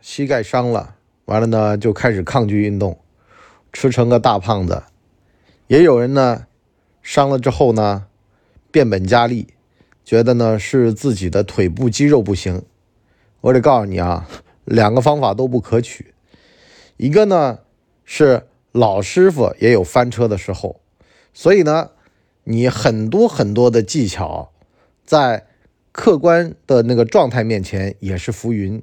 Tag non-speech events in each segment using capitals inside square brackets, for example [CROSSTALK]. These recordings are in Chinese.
膝盖伤了，完了呢就开始抗拒运动，吃成个大胖子。也有人呢伤了之后呢变本加厉，觉得呢是自己的腿部肌肉不行。我得告诉你啊，两个方法都不可取。一个呢是老师傅也有翻车的时候，所以呢你很多很多的技巧在。客观的那个状态面前也是浮云。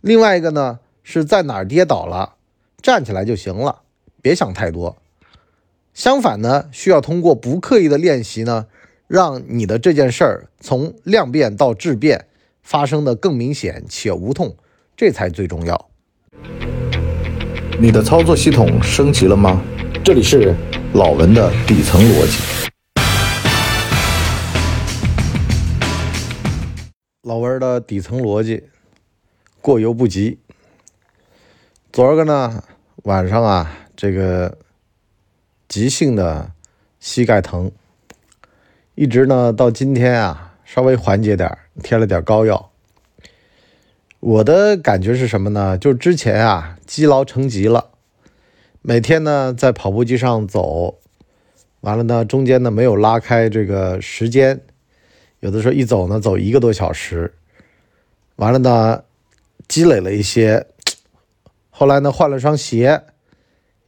另外一个呢，是在哪儿跌倒了，站起来就行了，别想太多。相反呢，需要通过不刻意的练习呢，让你的这件事儿从量变到质变发生的更明显且无痛，这才最重要。你的操作系统升级了吗？这里是老文的底层逻辑。老文的底层逻辑，过犹不及。昨儿个呢晚上啊，这个急性的膝盖疼，一直呢到今天啊稍微缓解点贴了点膏药。我的感觉是什么呢？就之前啊积劳成疾了，每天呢在跑步机上走，完了呢中间呢没有拉开这个时间。有的时候一走呢，走一个多小时，完了呢，积累了一些，后来呢换了双鞋，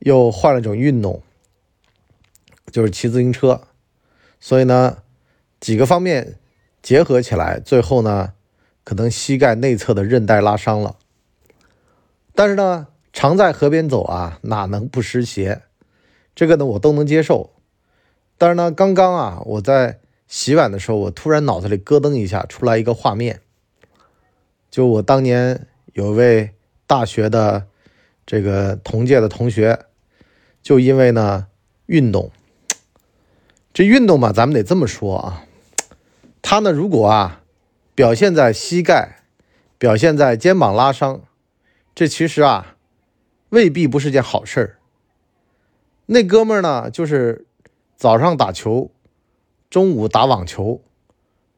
又换了种运动，就是骑自行车，所以呢几个方面结合起来，最后呢可能膝盖内侧的韧带拉伤了。但是呢，常在河边走啊，哪能不湿鞋？这个呢我都能接受。但是呢，刚刚啊我在。洗碗的时候，我突然脑子里咯噔一下，出来一个画面，就我当年有位大学的这个同届的同学，就因为呢运动，[TSK] 这运动嘛，咱们得这么说啊，[TSK] 他呢如果啊表现在膝盖，表现在肩膀拉伤，这其实啊未必不是件好事儿。那哥们儿呢，就是早上打球。中午打网球，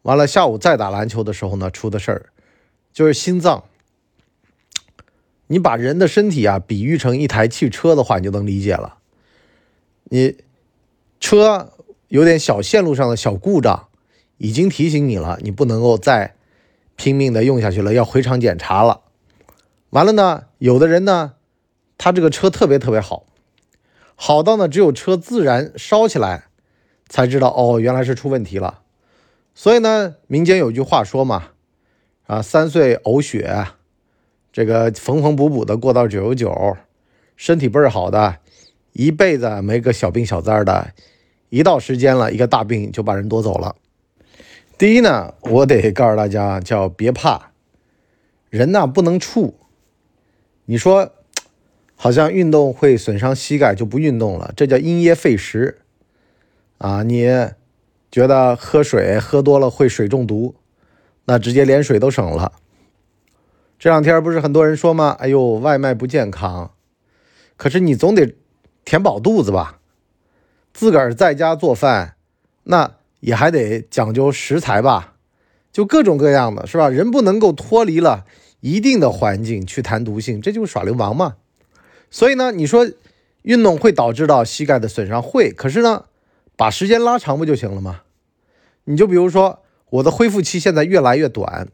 完了下午再打篮球的时候呢，出的事儿就是心脏。你把人的身体啊比喻成一台汽车的话，你就能理解了。你车有点小线路上的小故障，已经提醒你了，你不能够再拼命的用下去了，要回厂检查了。完了呢，有的人呢，他这个车特别特别好，好到呢只有车自燃烧起来。才知道哦，原来是出问题了。所以呢，民间有句话说嘛，啊，三岁呕血，这个缝缝补补的过到九十九，身体倍儿好的，一辈子没个小病小灾的，一到时间了，一个大病就把人夺走了。第一呢，我得告诉大家，叫别怕，人呢不能怵。你说，好像运动会损伤膝盖就不运动了，这叫因噎废食。啊，你觉得喝水喝多了会水中毒？那直接连水都省了。这两天不是很多人说吗？哎呦，外卖不健康。可是你总得填饱肚子吧？自个儿在家做饭，那也还得讲究食材吧？就各种各样的，是吧？人不能够脱离了一定的环境去谈毒性，这就是耍流氓嘛。所以呢，你说运动会导致到膝盖的损伤，会。可是呢？把时间拉长不就行了吗？你就比如说，我的恢复期现在越来越短，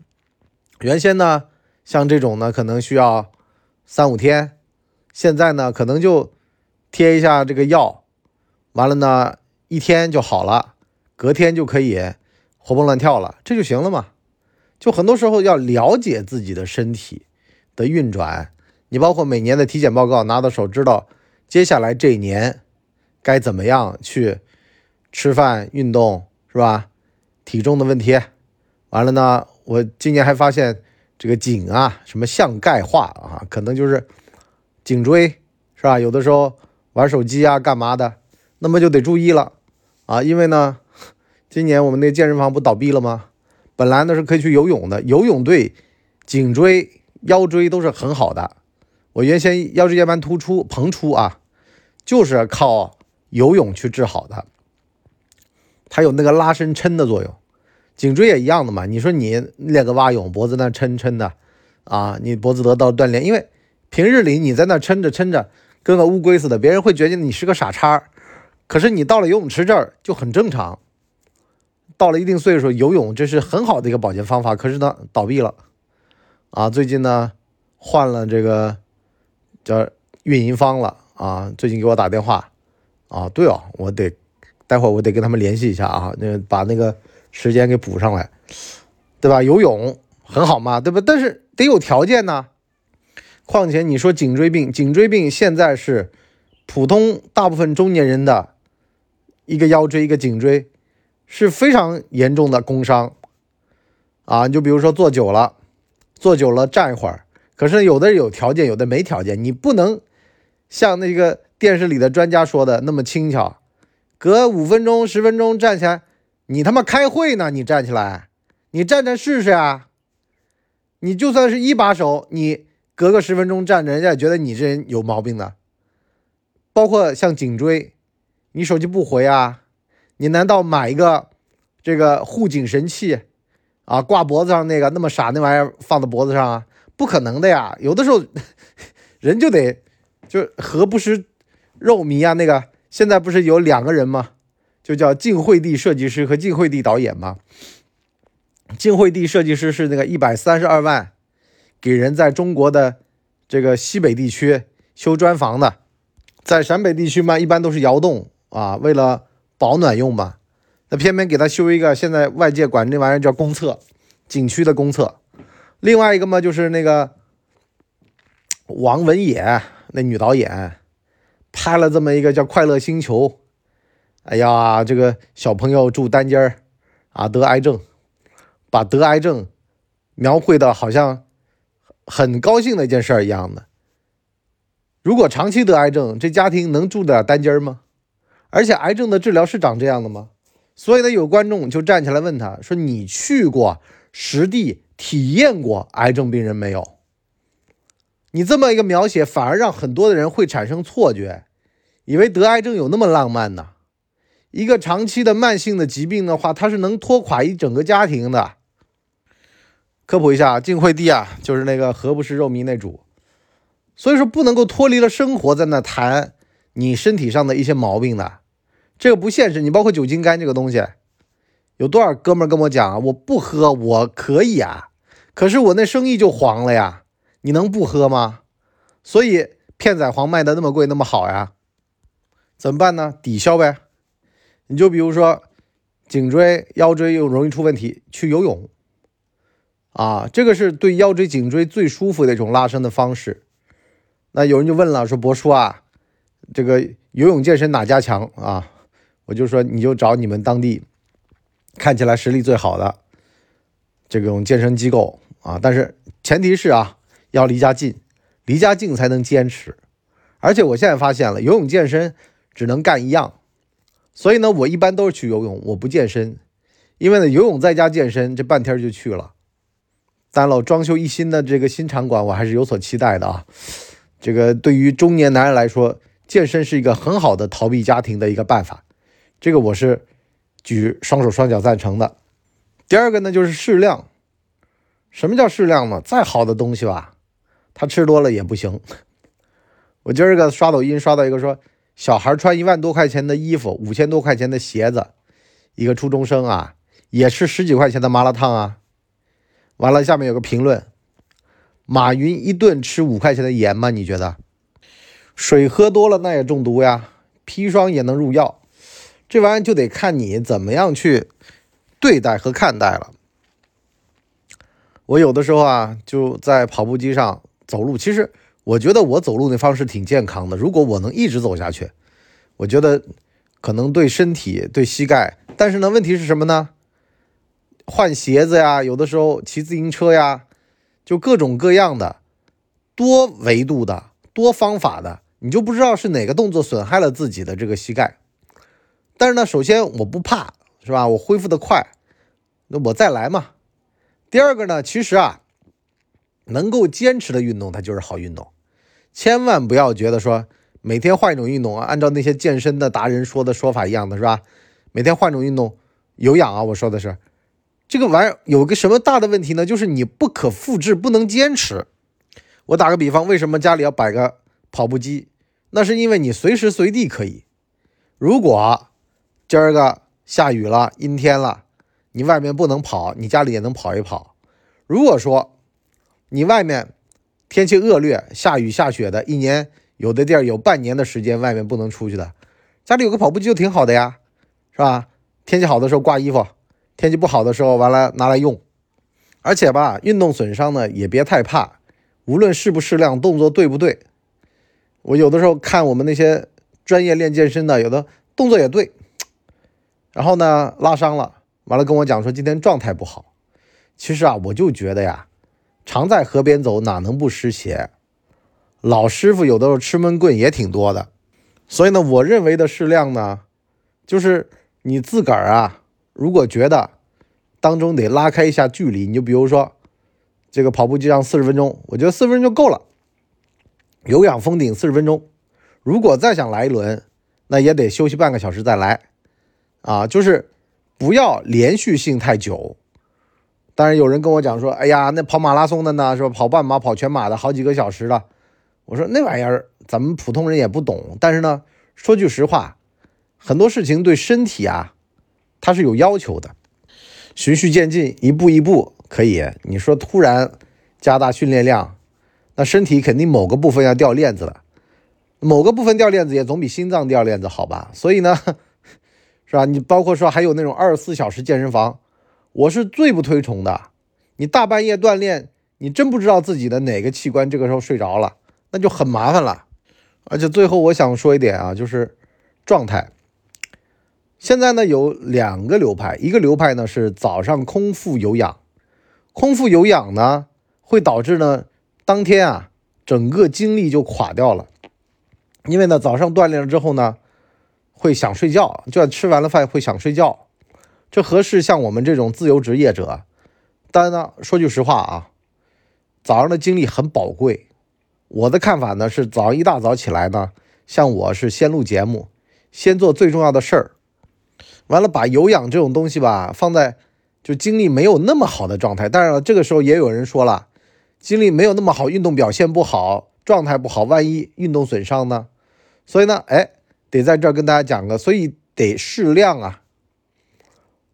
原先呢，像这种呢，可能需要三五天，现在呢，可能就贴一下这个药，完了呢，一天就好了，隔天就可以活蹦乱跳了，这就行了嘛。就很多时候要了解自己的身体的运转，你包括每年的体检报告拿到手，知道接下来这一年该怎么样去。吃饭、运动是吧？体重的问题，完了呢？我今年还发现这个颈啊，什么向钙化啊，可能就是颈椎是吧？有的时候玩手机啊，干嘛的，那么就得注意了啊！因为呢，今年我们那健身房不倒闭了吗？本来呢是可以去游泳的，游泳对颈椎、腰椎都是很好的。我原先腰椎间盘突出、膨出啊，就是靠游泳去治好的。它有那个拉伸抻的作用，颈椎也一样的嘛。你说你练个蛙泳，脖子那抻抻的，啊，你脖子得到锻炼，因为平日里你在那撑着撑着，跟个乌龟似的，别人会觉得你是个傻叉。可是你到了游泳池这儿就很正常。到了一定岁数，游泳这是很好的一个保健方法。可是呢，倒闭了啊！最近呢，换了这个叫运营方了啊！最近给我打电话啊，对哦，我得待会儿我得跟他们联系一下啊，那把那个时间给补上来，对吧？游泳很好嘛，对吧？但是得有条件呢。况且你说颈椎病，颈椎病现在是普通大部分中年人的一个腰椎，一个颈椎。是非常严重的工伤啊！你就比如说坐久了，坐久了站一会儿，可是有的有条件，有的没条件，你不能像那个电视里的专家说的那么轻巧，隔五分钟、十分钟站起来，你他妈开会呢？你站起来，你站站试试啊！你就算是一把手，你隔个十分钟站着，人家也觉得你这人有毛病的。包括像颈椎，你手机不回啊？你难道买一个这个护颈神器啊，挂脖子上那个那么傻那玩意儿放在脖子上啊？不可能的呀！有的时候 [LAUGHS] 人就得就何不食肉糜啊？那个现在不是有两个人吗？就叫晋惠帝设计师和晋惠帝导演吗？晋惠帝设计师是那个一百三十二万给人在中国的这个西北地区修砖房的，在陕北地区嘛，一般都是窑洞啊，为了。保暖用吧，那偏偏给他修一个，现在外界管这玩意儿叫公厕，景区的公厕。另外一个嘛，就是那个王文野那女导演拍了这么一个叫《快乐星球》。哎呀，这个小朋友住单间儿啊，得癌症，把得癌症描绘的好像很高兴的一件事儿一样的。如果长期得癌症，这家庭能住得了单间儿吗？而且癌症的治疗是长这样的吗？所以呢，有观众就站起来问他说：“你去过实地体验过癌症病人没有？你这么一个描写，反而让很多的人会产生错觉，以为得癌症有那么浪漫呢？一个长期的慢性的疾病的话，它是能拖垮一整个家庭的。科普一下，晋惠帝啊，就是那个何不食肉糜那主，所以说不能够脱离了生活在那谈。”你身体上的一些毛病的，这个不现实。你包括酒精肝这个东西，有多少哥们跟我讲啊？我不喝，我可以啊，可是我那生意就黄了呀。你能不喝吗？所以片仔癀卖的那么贵，那么好呀？怎么办呢？抵消呗。你就比如说颈椎、腰椎又容易出问题，去游泳啊，这个是对腰椎、颈椎最舒服的一种拉伸的方式。那有人就问了，说博叔啊。这个游泳健身哪家强啊？我就说你就找你们当地看起来实力最好的这种健身机构啊，但是前提是啊要离家近，离家近才能坚持。而且我现在发现了，游泳健身只能干一样，所以呢，我一般都是去游泳，我不健身，因为呢游泳在家健身这半天就去了。但老装修一新的这个新场馆，我还是有所期待的啊。这个对于中年男人来说。健身是一个很好的逃避家庭的一个办法，这个我是举双手双脚赞成的。第二个呢，就是适量。什么叫适量呢？再好的东西吧，他吃多了也不行。我今儿个刷抖音刷到一个说，小孩穿一万多块钱的衣服，五千多块钱的鞋子，一个初中生啊，也吃十几块钱的麻辣烫啊。完了，下面有个评论：马云一顿吃五块钱的盐吗？你觉得？水喝多了那也中毒呀，砒霜也能入药，这玩意就得看你怎么样去对待和看待了。我有的时候啊，就在跑步机上走路，其实我觉得我走路那方式挺健康的。如果我能一直走下去，我觉得可能对身体、对膝盖，但是呢，问题是什么呢？换鞋子呀，有的时候骑自行车呀，就各种各样的多维度的、多方法的。你就不知道是哪个动作损害了自己的这个膝盖，但是呢，首先我不怕，是吧？我恢复的快，那我再来嘛。第二个呢，其实啊，能够坚持的运动它就是好运动，千万不要觉得说每天换一种运动啊，按照那些健身的达人说的说法一样的是吧？每天换一种运动，有氧啊，我说的是，这个玩意儿有个什么大的问题呢？就是你不可复制，不能坚持。我打个比方，为什么家里要摆个跑步机？那是因为你随时随地可以。如果今儿个下雨了、阴天了，你外面不能跑，你家里也能跑一跑。如果说你外面天气恶劣，下雨下雪的，一年有的地儿有半年的时间外面不能出去的，家里有个跑步机就挺好的呀，是吧？天气好的时候挂衣服，天气不好的时候完了拿来用。而且吧，运动损伤呢也别太怕，无论适不适量，动作对不对。我有的时候看我们那些专业练健身的，有的动作也对，然后呢拉伤了，完了跟我讲说今天状态不好。其实啊，我就觉得呀，常在河边走，哪能不湿鞋？老师傅有的时候吃闷棍也挺多的，所以呢，我认为的适量呢，就是你自个儿啊，如果觉得当中得拉开一下距离，你就比如说这个跑步机上四十分钟，我觉得四十分钟就够了。有氧封顶四十分钟，如果再想来一轮，那也得休息半个小时再来，啊，就是不要连续性太久。当然有人跟我讲说，哎呀，那跑马拉松的呢，是吧？跑半马、跑全马的好几个小时的，我说那玩意儿咱们普通人也不懂。但是呢，说句实话，很多事情对身体啊，它是有要求的，循序渐进，一步一步可以。你说突然加大训练量。那身体肯定某个部分要掉链子了，某个部分掉链子也总比心脏掉链子好吧？所以呢，[LAUGHS] 是吧？你包括说还有那种二十四小时健身房，我是最不推崇的。你大半夜锻炼，你真不知道自己的哪个器官这个时候睡着了，那就很麻烦了。而且最后我想说一点啊，就是状态。现在呢有两个流派，一个流派呢是早上空腹有氧，空腹有氧呢会导致呢。当天啊，整个精力就垮掉了，因为呢，早上锻炼了之后呢，会想睡觉，就算吃完了饭会想睡觉，这合适像我们这种自由职业者。当然呢，说句实话啊，早上的精力很宝贵。我的看法呢是，早上一大早起来呢，像我是先录节目，先做最重要的事儿，完了把有氧这种东西吧放在就精力没有那么好的状态。当然了，这个时候也有人说了。精力没有那么好，运动表现不好，状态不好，万一运动损伤呢？所以呢，哎，得在这儿跟大家讲个，所以得适量啊。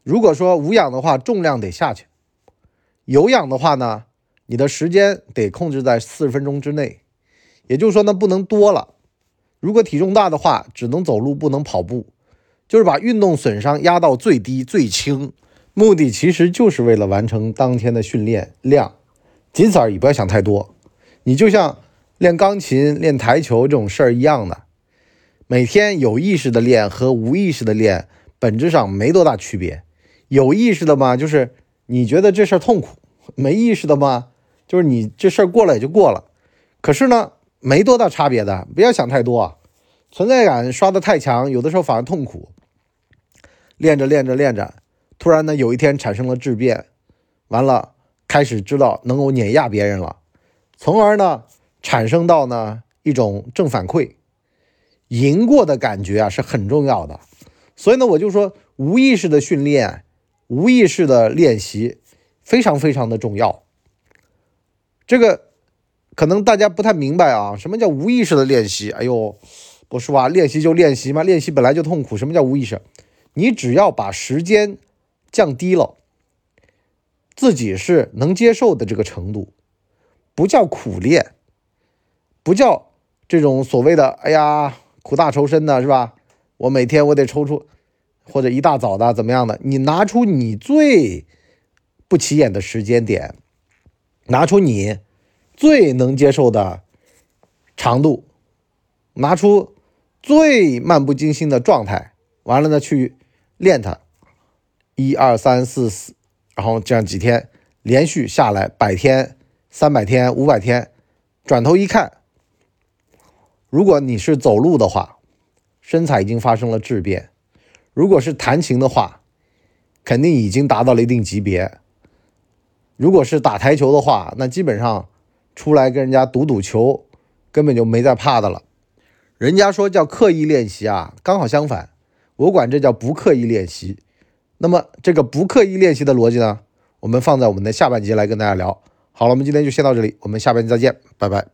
如果说无氧的话，重量得下去；有氧的话呢，你的时间得控制在四十分钟之内，也就是说呢，不能多了。如果体重大的话，只能走路，不能跑步，就是把运动损伤压到最低最轻。目的其实就是为了完成当天的训练量。仅此而已，不要想太多。你就像练钢琴、练台球这种事儿一样的，每天有意识的练和无意识的练，本质上没多大区别。有意识的嘛，就是你觉得这事儿痛苦；没意识的嘛，就是你这事儿过了也就过了。可是呢，没多大差别的，不要想太多啊。存在感刷的太强，有的时候反而痛苦。练着练着练着，突然呢，有一天产生了质变，完了。开始知道能够碾压别人了，从而呢产生到呢一种正反馈，赢过的感觉啊是很重要的。所以呢我就说无意识的训练，无意识的练习非常非常的重要。这个可能大家不太明白啊，什么叫无意识的练习？哎呦，不是吧？练习就练习嘛，练习本来就痛苦。什么叫无意识？你只要把时间降低了。自己是能接受的这个程度，不叫苦练，不叫这种所谓的“哎呀苦大仇深”的是吧？我每天我得抽出，或者一大早的怎么样的？你拿出你最不起眼的时间点，拿出你最能接受的长度，拿出最漫不经心的状态，完了呢去练它，一二三四四。然后这样几天连续下来，百天、三百天、五百天，转头一看，如果你是走路的话，身材已经发生了质变；如果是弹琴的话，肯定已经达到了一定级别；如果是打台球的话，那基本上出来跟人家赌赌球，根本就没在怕的了。人家说叫刻意练习啊，刚好相反，我管这叫不刻意练习。那么这个不刻意练习的逻辑呢，我们放在我们的下半集来跟大家聊。好了，我们今天就先到这里，我们下半集再见，拜拜。